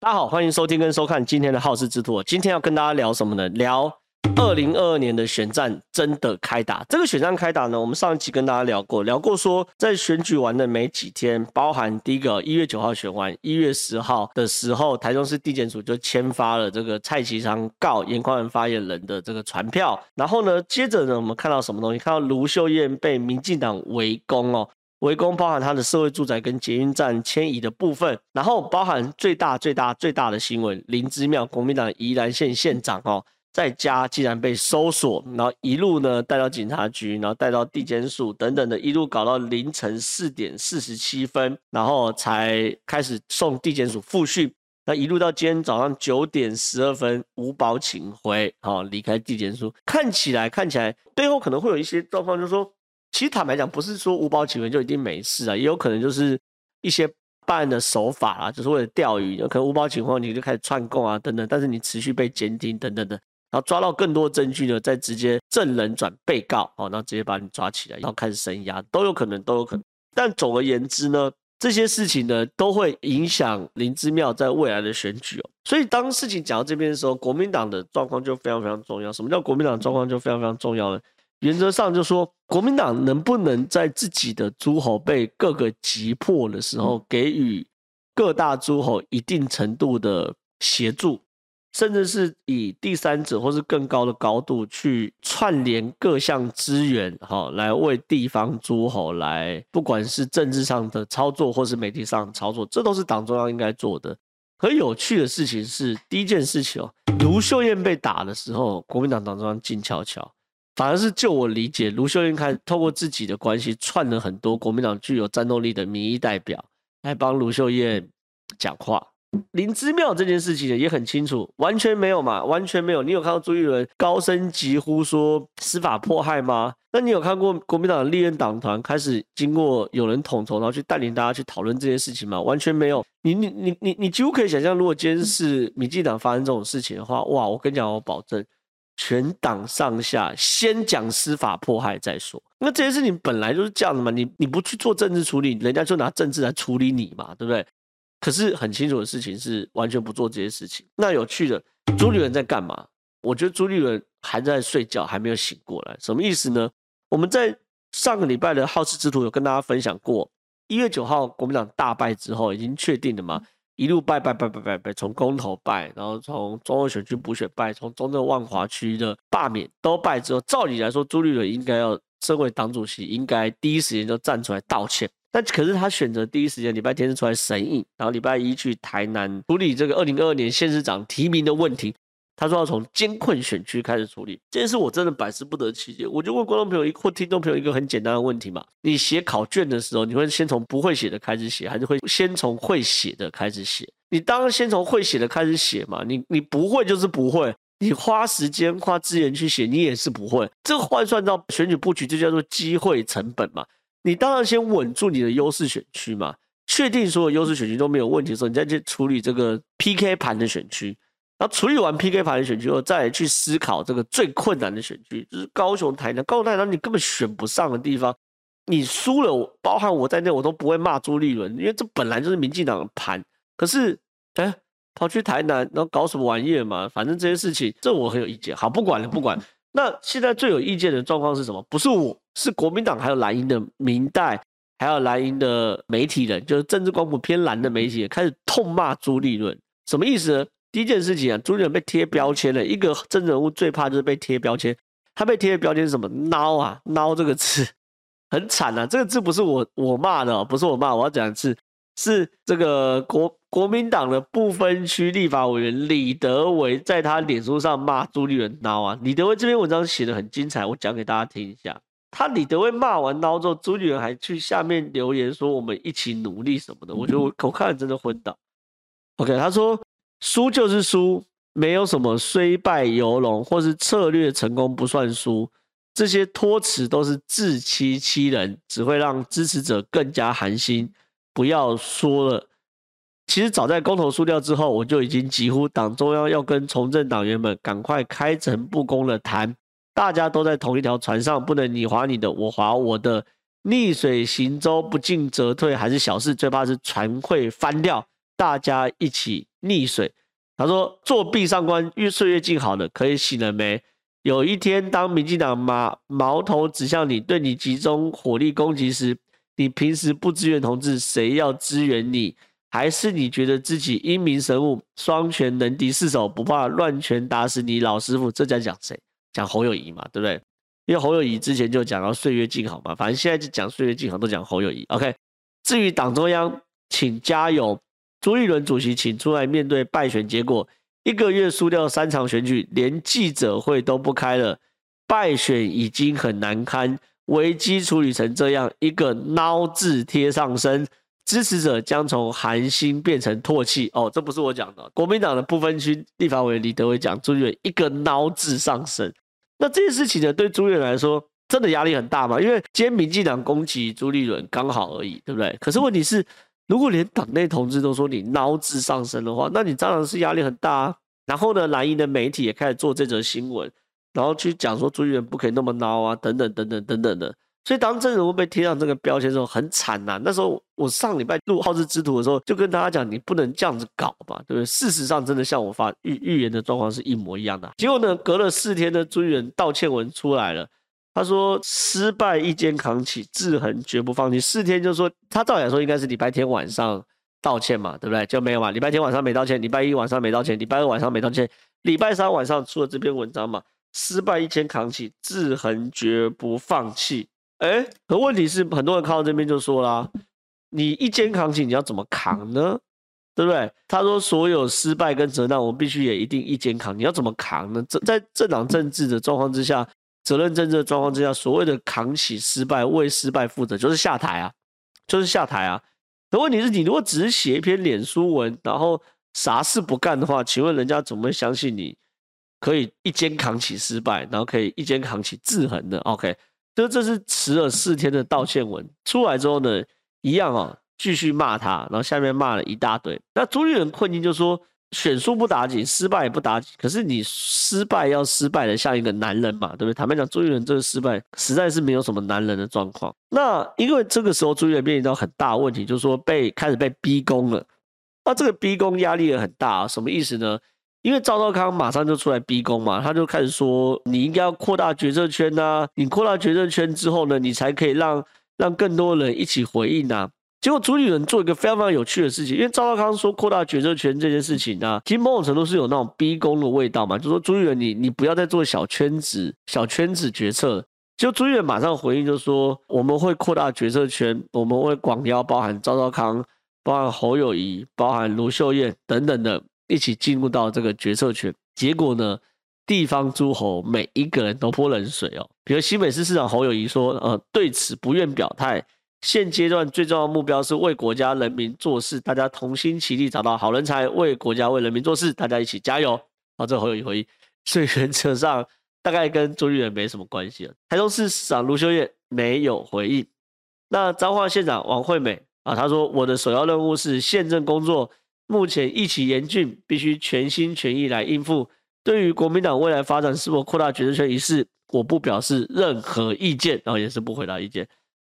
大家好，欢迎收听跟收看今天的好事之徒。今天要跟大家聊什么呢？聊二零二二年的选战真的开打。这个选战开打呢，我们上一期跟大家聊过，聊过说在选举完的没几天，包含第一个一月九号选完，一月十号的时候，台中市地检署就签发了这个蔡其昌告严宽恒发言人的这个传票。然后呢，接着呢，我们看到什么东西？看到卢秀燕被民进党围攻哦。围攻包含他的社会住宅跟捷运站迁移的部分，然后包含最大最大最大的新闻，林姿妙国民党宜兰县县长哦，在家竟然被搜索，然后一路呢带到警察局，然后带到地检署等等的，一路搞到凌晨四点四十七分，然后才开始送地检署复讯，那一路到今天早上九点十二分无保请回，好离开地检署，看起来看起来背后可能会有一些状况，就是说。其实坦白讲，不是说无保请回就一定没事啊，也有可能就是一些办案的手法啊，就是为了钓鱼，有可能无保请回你就开始串供啊等等，但是你持续被监听等等的，然后抓到更多证据呢，再直接证人转被告，哦，然后直接把你抓起来，然后开始声押，都有可能，都有可能。但总而言之呢，这些事情呢都会影响林之妙在未来的选举哦。所以当事情讲到这边的时候，国民党的状况就非常非常重要。什么叫国民党状况就非常非常重要呢？原则上就说，国民党能不能在自己的诸侯被各个击破的时候，给予各大诸侯一定程度的协助，甚至是以第三者或是更高的高度去串联各项资源，哈，来为地方诸侯来，不管是政治上的操作或是媒体上的操作，这都是党中央应该做的。很有趣的事情是，第一件事情哦，卢秀燕被打的时候，国民党党中央静悄悄。反而是就我理解，卢秀燕开始透过自己的关系串了很多国民党具有战斗力的民意代表来帮卢秀燕讲话。林之妙这件事情呢也很清楚，完全没有嘛，完全没有。你有看到朱一伦高声疾呼说司法迫害吗？那你有看过国民党的立院党团开始经过有人统筹，然后去带领大家去讨论这件事情吗？完全没有。你你你你你几乎可以想象，如果今天是民进党发生这种事情的话，哇，我跟你讲，我保证。全党上下先讲司法迫害再说。那这件事情本来就是这样的嘛，你你不去做政治处理，人家就拿政治来处理你嘛，对不对？可是很清楚的事情是完全不做这些事情。那有趣的，朱立伦在干嘛？我觉得朱立伦还在睡觉，还没有醒过来。什么意思呢？我们在上个礼拜的好事之徒有跟大家分享过，一月九号国民党大败之后，已经确定了嘛。一路拜拜拜拜拜拜，从公投拜，然后从中二选区补选拜，从中正万华区的罢免都拜之后，照理来说，朱立伦应该要身为党主席，应该第一时间就站出来道歉。但可是他选择第一时间礼拜天是出来神隐，然后礼拜一去台南处理这个二零二二年县市长提名的问题。他说要从艰困选区开始处理这件事，我真的百思不得其解。我就问观众朋友一或听众朋友一个很简单的问题嘛：你写考卷的时候，你会先从不会写的开始写，还是会先从会写的开始写？你当然先从会写的开始写嘛。你你不会就是不会，你花时间花资源去写，你也是不会。这个换算到选举布局，就叫做机会成本嘛。你当然先稳住你的优势选区嘛，确定所有优势选区都没有问题的时候，你再去处理这个 PK 盘的选区。然后处理完 PK 牌的选区后，再去思考这个最困难的选区，就是高雄、台南。高雄、台南你根本选不上的地方，你输了，包含我在内，我都不会骂朱立伦，因为这本来就是民进党的盘。可是，哎，跑去台南，然后搞什么玩意儿嘛？反正这些事情，这我很有意见。好，不管了，不管。那现在最有意见的状况是什么？不是我，是国民党，还有蓝营的民代，还有蓝营的媒体人，就是政治光谱偏蓝的媒体人，开始痛骂朱立伦，什么意思呢？第一件事情啊，朱立伦被贴标签了。一个真人物最怕就是被贴标签。他被贴的标签是什么？孬啊，孬这个字很惨啊。这个字不是我我骂的，哦不是我骂，我要讲的是是这个国国民党的不分区立法委员李德维在他脸书上骂朱立伦孬啊。李德维这篇文章写的很精彩，我讲给大家听一下。他李德维骂完孬之后，朱立伦还去下面留言说我们一起努力什么的。我觉得我我看了真的昏倒。OK，他说。输就是输，没有什么虽败犹荣，或是策略成功不算输，这些托词都是自欺欺人，只会让支持者更加寒心。不要说了，其实早在公投输掉之后，我就已经疾呼党中央要跟从政党员们赶快开诚布公的谈，大家都在同一条船上，不能你划你的，我划我的，逆水行舟，不进则退还是小事，最怕是船会翻掉。大家一起溺水。他说：“作壁上观，越岁月静好了，可以醒了没？有一天，当民进党矛矛头指向你，对你集中火力攻击时，你平时不支援同志，谁要支援你？还是你觉得自己英明神武，双拳能敌四手，不怕乱拳打死你老师傅？这在讲谁？讲侯友谊嘛，对不对？因为侯友谊之前就讲到岁月静好嘛，反正现在就讲岁月静好，都讲侯友谊。OK，至于党中央，请加油。”朱立伦主席请出来面对败选结果，一个月输掉三场选举，连记者会都不开了，败选已经很难堪，危机处理成这样，一个孬字贴上身，支持者将从寒心变成唾弃。哦，这不是我讲的，国民党的不分区立法委员李德伟讲，朱立伦一个孬字上身。那这件事情呢，对朱立伦来说真的压力很大嘛？因为今天民进党攻击朱立伦刚好。而已，对不对？可是问题是。如果连党内同志都说你孬字上身的话，那你当然是压力很大啊。然后呢，蓝营的媒体也开始做这则新闻，然后去讲说朱立伦不可以那么孬啊，等等等等等等的。所以当真人被贴上这个标签的时候，很惨呐、那时候我上礼拜录好事之徒的时候，就跟大家讲，你不能这样子搞吧，对不对？事实上，真的像我发预预言的状况是一模一样的。结果呢，隔了四天的朱立伦道歉文出来了。他说：“失败一肩扛起，志恒绝不放弃。”四天就说他照理来说应该是礼拜天晚上道歉嘛，对不对？就没有嘛。礼拜天晚上没道歉，礼拜一晚上没道歉，礼拜二晚上没道歉，礼拜三晚上出了这篇文章嘛。失败一肩扛起，志恒绝不放弃。哎，可问题是很多人看到这边就说啦：“你一肩扛起，你要怎么扛呢？对不对？”他说：“所有失败跟责难，我们必须也一定一肩扛。你要怎么扛呢？这在政党政治的状况之下。”责任政治的状况之下，所谓的扛起失败、为失败负责，就是下台啊，就是下台啊。可问题是你如果只是写一篇脸书文，然后啥事不干的话，请问人家怎么会相信你可以一肩扛起失败，然后可以一肩扛起制衡的？OK，就这是迟了四天的道歉文出来之后呢，一样啊，继续骂他，然后下面骂了一大堆。那朱立伦困境就说。选输不打紧，失败也不打紧。可是你失败要失败的像一个男人嘛，对不对？坦白讲，朱一伦这个失败实在是没有什么男人的状况。那因为这个时候朱一伦面临到很大问题，就是说被开始被逼宫了。那这个逼宫压力也很大，什么意思呢？因为赵少康马上就出来逼宫嘛，他就开始说你应该要扩大决策圈呐，你扩大决策圈之后呢，你才可以让让更多人一起回应呐。结果朱立伦做一个非常非常有趣的事情，因为赵少康说扩大决策权这件事情呢、啊，其实某种程度是有那种逼宫的味道嘛，就说朱立伦你你不要再做小圈子小圈子决策。就朱立伦马上回应就说我们会扩大决策权，我们会广邀包含赵少康、包含侯友谊、包含卢秀燕等等的一起进入到这个决策权。结果呢，地方诸侯每一个人都泼冷水哦，比如新北市市长侯友谊说，呃，对此不愿表态。现阶段最重要的目标是为国家人民做事，大家同心齐力找到好人才，为国家为人民做事，大家一起加油。好，这侯友宜回应，所以原则上大概跟朱立伦没什么关系了。台中市市长卢秀燕没有回应。那彰化县长王惠美啊，他说我的首要任务是县政工作，目前疫情严峻，必须全心全意来应付。对于国民党未来发展是否扩大决策权一事，我不表示任何意见，然后也是不回答意见。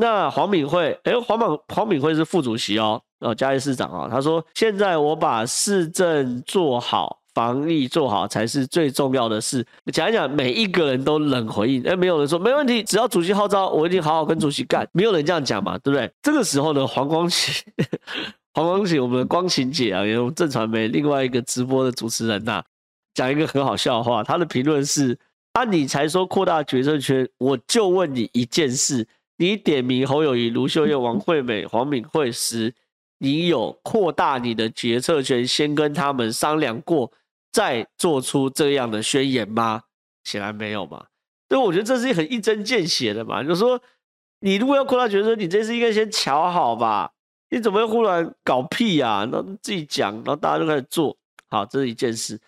那黄敏惠，哎，黄敏黄敏惠是副主席哦，哦，嘉义市长啊，他说现在我把市政做好，防疫做好才是最重要的事。讲一讲，每一个人都冷回应，哎，没有人说没问题，只要主席号召，我一定好好跟主席干，没有人这样讲嘛，对不对？这个时候呢，黄光启，黄光启，我们的光芹姐啊，也有震传媒另外一个直播的主持人呐、讲一个很好笑的话，他的评论是：啊，你才说扩大决策圈，我就问你一件事。你点名侯友谊、卢秀燕、王惠美、黄敏惠时，你有扩大你的决策权，先跟他们商量过，再做出这样的宣言吗？显然没有嘛。所以我觉得这是很一针见血的嘛，就是说，你如果要扩大决策，你这次应该先瞧好吧？你怎么会忽然搞屁呀？那自己讲，然后大家就开始做，好，这是一件事。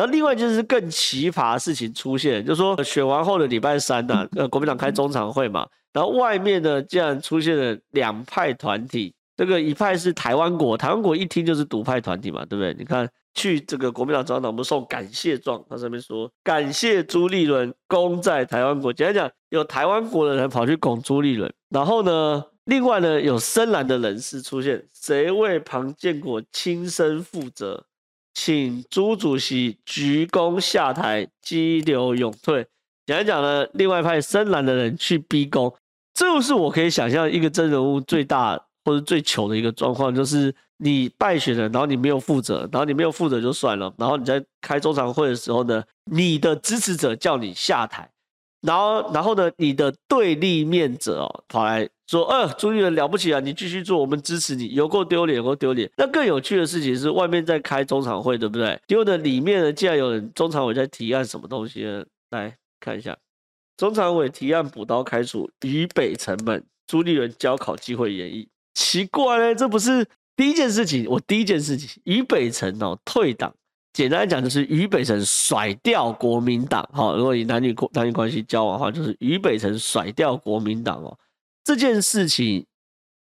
然后另外就是更奇葩的事情出现，就是说选完后的礼拜三呢、啊，呃，国民党开中常会嘛。然后外面呢，竟然出现了两派团体。这个一派是台湾国，台湾国一听就是独派团体嘛，对不对？你看去这个国民党中央党部送感谢状，他上面说感谢朱立伦功在台湾国。简单讲，有台湾国的人跑去拱朱立伦。然后呢，另外呢，有深蓝的人士出现，谁为庞建国亲身负责？请朱主席鞠躬下台，激流勇退。讲一讲呢，另外派深蓝的人去逼宫，这就是我可以想象一个真人物最大或者最糗的一个状况，就是你败选了，然后你没有负责，然后你没有负责就算了，然后你在开中常会的时候呢，你的支持者叫你下台，然后然后呢，你的对立面者哦跑来说，呃，朱立伦了不起啊，你继续做，我们支持你，有够丢脸，有够丢脸。那更有趣的事情是，外面在开中常会，对不对？结果呢，里面呢，竟然有人中常委在提案什么东西呢？来。看一下，中常委提案补刀开除于北辰们，朱立伦交考机会演绎，奇怪嘞，这不是第一件事情。我第一件事情，于北辰哦退党，简单来讲就是于北辰甩掉国民党。哈，如果以男女男女关系交往的话，就是于北辰甩掉国民党哦。这件事情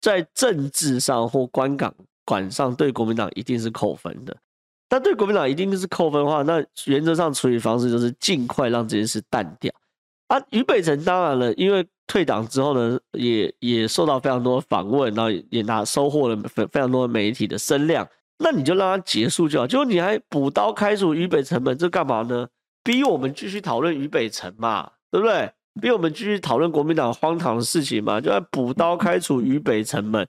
在政治上或官港管上，对国民党一定是扣分的。但对国民党一定是扣分的话，那原则上处理方式就是尽快让这件事淡掉。啊，于北辰当然了，因为退党之后呢，也也受到非常多的访问，然后也拿收获了非非常多的媒体的声量。那你就让他结束就好，结果你还补刀开除渝北城门，这干嘛呢？逼我们继续讨论渝北城嘛，对不对？逼我们继续讨论国民党荒唐的事情嘛，就要补刀开除渝北城门，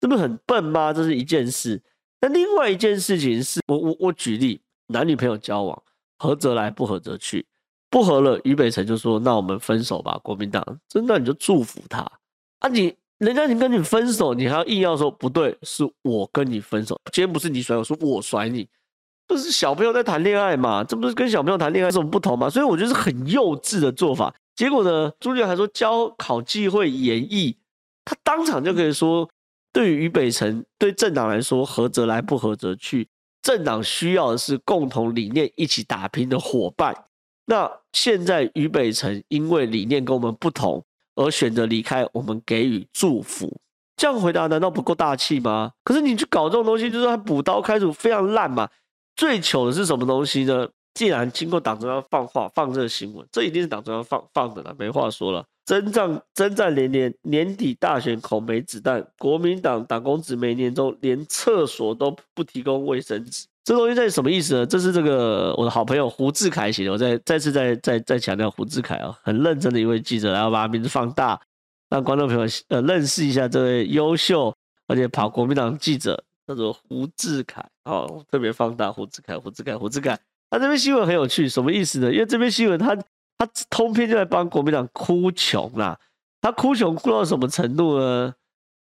这不是很笨吗？这是一件事。那另外一件事情是，我我我举例，男女朋友交往，合则来，不合则去，不合了，于北辰就说：“那我们分手吧。”国民党真的你就祝福他啊你！人家已经跟你分手，你还要硬要说不对，是我跟你分手，今天不是你甩我，说我甩你，不是小朋友在谈恋爱嘛？这不是跟小朋友谈恋爱有什么不同吗？所以我觉得是很幼稚的做法。结果呢，朱立伦还说交考机会演绎，他当场就可以说。对于于北辰，对政党来说，合则来，不合则去。政党需要的是共同理念一起打拼的伙伴。那现在于北辰因为理念跟我们不同而选择离开，我们给予祝福。这样回答难道不够大气吗？可是你去搞这种东西，就是他补刀开除非常烂嘛。最糗的是什么东西呢？既然经过党中央放话放这个新闻，这一定是党中央放放的了，没话说了。征战征战连连，年底大选恐没子弹。国民党党公职每年中连厕所都不提供卫生纸，这东西在什么意思呢？这是这个我的好朋友胡志凯写的。我再再次再再再强调，胡志凯啊，很认真的一位记者，然后把他名字放大，让观众朋友呃认识一下这位优秀而且跑国民党记者，叫做胡志凯。哦，特别放大胡志凯，胡志凯，胡志凯。他这篇新闻很有趣，什么意思呢？因为这篇新闻他。他通篇就在帮国民党哭穷啦，他哭穷哭到什么程度呢？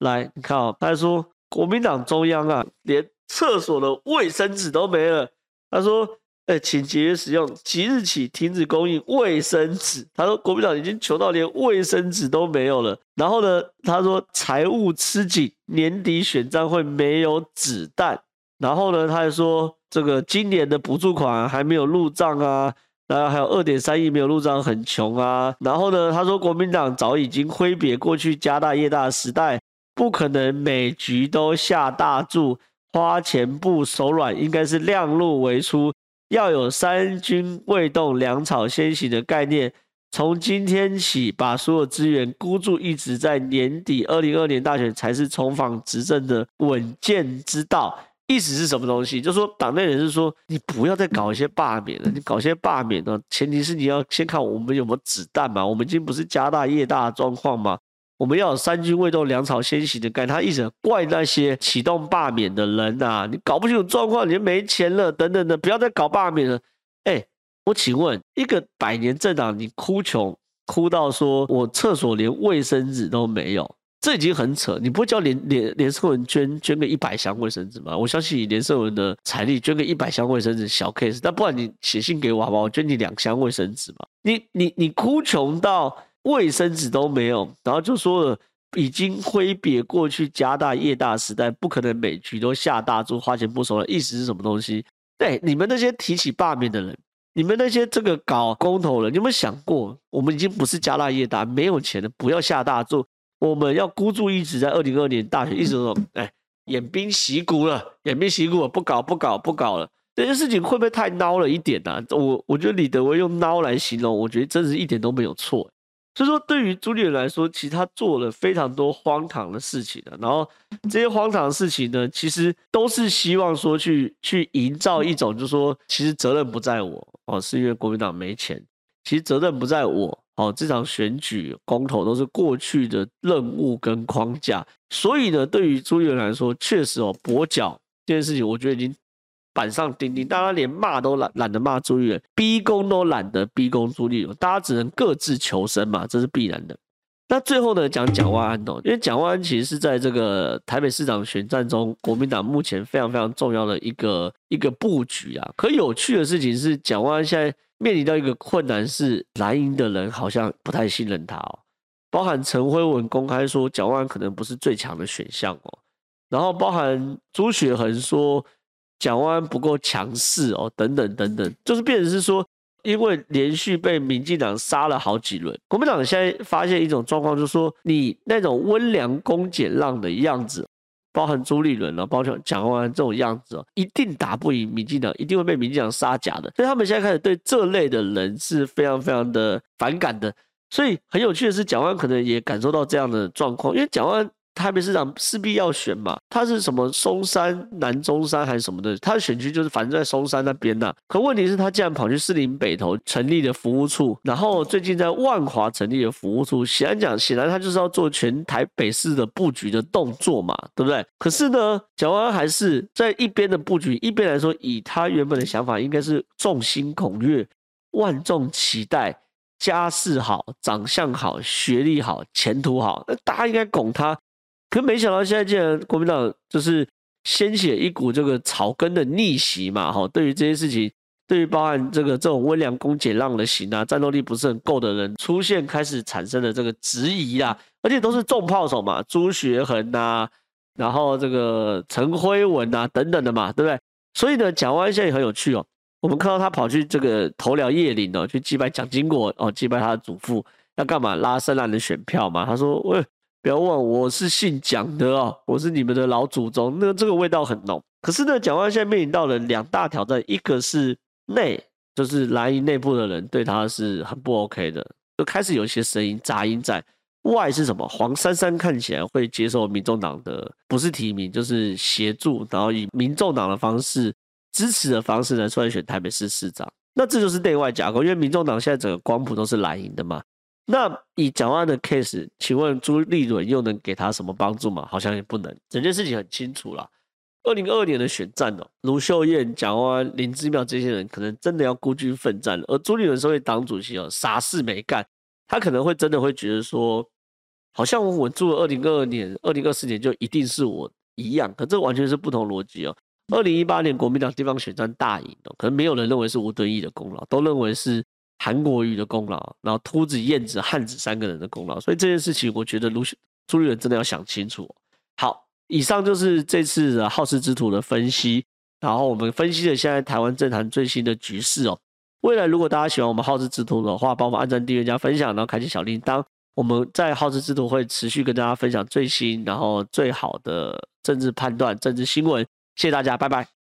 来，你看哦，他说国民党中央啊，连厕所的卫生纸都没了。他说，哎，请节约使用，即日起停止供应卫生纸。他说国民党已经穷到连卫生纸都没有了。然后呢，他说财务吃紧，年底选战会没有子弹。然后呢，他还说这个今年的补助款还没有入账啊。然后还有二点三亿没有入账，很穷啊。然后呢，他说国民党早已经挥别过去家大业大的时代，不可能每局都下大注，花钱不手软，应该是量入为出，要有三军未动，粮草先行的概念。从今天起，把所有资源孤注一掷在年底二零二二年大选，才是重返执政的稳健之道。意思是什么东西？就说，党内人士说，你不要再搞一些罢免了。你搞一些罢免呢，前提是你要先看我们有没有子弹嘛。我们已经不是家大业大的状况嘛。我们要有三军未动，粮草先行的概念。他一直怪那些启动罢免的人呐、啊，你搞不清楚状况，你就没钱了，等等的，不要再搞罢免了。哎，我请问，一个百年政党，你哭穷哭到说我厕所连卫生纸都没有。这已经很扯，你不会叫连连连胜文捐捐个一百箱卫生纸吗？我相信以连胜文的财力，捐个一百箱卫生纸小 case。但不然你写信给我好不好？我捐你两箱卫生纸嘛。你你你哭穷到卫生纸都没有，然后就说了已经挥别过去家大业大时代，不可能每局都下大注花钱不手软。意思是什么东西？对，你们那些提起罢免的人，你们那些这个搞公投人，你有没有想过，我们已经不是家大业大，没有钱了，不要下大注。我们要孤注一掷，在二零二二年大选，一直说，哎，偃兵息鼓了，偃兵息鼓了，不搞，不搞，不搞了。这件事情会不会太孬了一点呢、啊？我我觉得李德威用孬来形容，我觉得真是一点都没有错。所以说，对于朱立伦来说，其实他做了非常多荒唐的事情的。然后这些荒唐的事情呢，其实都是希望说去去营造一种，就是说，其实责任不在我哦，是因为国民党没钱。其实责任不在我哦，这场选举公投都是过去的任务跟框架。所以呢，对于朱立伦来说，确实哦，跛脚这件事情，我觉得已经。板上钉钉，大家连骂都懒懒得骂朱立伦，逼宫都懒得逼宫朱立伦，大家只能各自求生嘛，这是必然的。那最后呢，讲蒋万安哦，因为蒋万安其实是在这个台北市长选战中，国民党目前非常非常重要的一个一个布局啊。可有趣的事情是，蒋万安现在面临到一个困难是，蓝营的人好像不太信任他哦，包含陈辉文公开说蒋万安可能不是最强的选项哦，然后包含朱雪恒说。蒋万安不够强势哦，等等等等，就是变成是说，因为连续被民进党杀了好几轮，国民党现在发现一种状况，就是说你那种温良恭俭让的样子，包含朱立伦啊，包括蒋万安这种样子哦，一定打不赢民进党，一定会被民进党杀假的，所以他们现在开始对这类的人是非常非常的反感的。所以很有趣的是，蒋万可能也感受到这样的状况，因为蒋万安。台北市长势必要选嘛，他是什么松山、南中山还是什么的？他的选区就是反正在松山那边呐、可问题是，他竟然跑去士林北投成立了服务处，然后最近在万华成立了服务处。显然讲，显然他就是要做全台北市的布局的动作嘛，对不对？可是呢，蒋万安还是在一边的布局，一边来说，以他原本的想法，应该是众星拱月、万众期待，家世好、长相好、学历好、前途好，那大家应该拱他。可没想到，现在竟然国民党就是掀起一股这个草根的逆袭嘛！哈，对于这些事情，对于包含这个这种温良恭俭让的型啊，战斗力不是很够的人出现，开始产生了这个质疑啊，而且都是重炮手嘛，朱学恒呐，然后这个陈辉文呐等等的嘛，对不对？所以呢，蒋万现在也很有趣哦，我们看到他跑去这个头寮叶林哦，去祭拜蒋经国哦，祭拜他的祖父，要干嘛？拉深蓝的选票嘛？他说喂。不要忘，我是姓蒋的哦，我是你们的老祖宗。那这个味道很浓。可是呢，蒋万现在面临到了两大挑战，一个是内，就是蓝营内部的人对他是很不 OK 的，就开始有一些声音杂音在。外是什么？黄珊珊看起来会接受民众党的不是提名，就是协助，然后以民众党的方式支持的方式来出来选台北市市长。那这就是内外夹攻，因为民众党现在整个光谱都是蓝营的嘛。那以蒋万安的 case，请问朱立伦又能给他什么帮助吗？好像也不能。整件事情很清楚了。二零二二年的选战哦，卢秀燕、蒋万安、林姿妙这些人可能真的要孤军奋战了，而朱立伦身为党主席哦，啥事没干，他可能会真的会觉得说，好像我稳住了二零二二年、二零二四年就一定是我一样，可这完全是不同逻辑哦。二零一八年国民党地方选战大赢哦，可能没有人认为是吴敦义的功劳，都认为是。韩国瑜的功劳，然后秃子、燕子、汉子三个人的功劳，所以这件事情，我觉得卢朱立伦真的要想清楚。好，以上就是这次的好事之徒的分析，然后我们分析了现在台湾政坛最新的局势哦。未来如果大家喜欢我们好事之徒的话，帮我们按赞、订阅、加分享，然后开启小铃铛。我们在好事之徒会持续跟大家分享最新，然后最好的政治判断、政治新闻。谢谢大家，拜拜。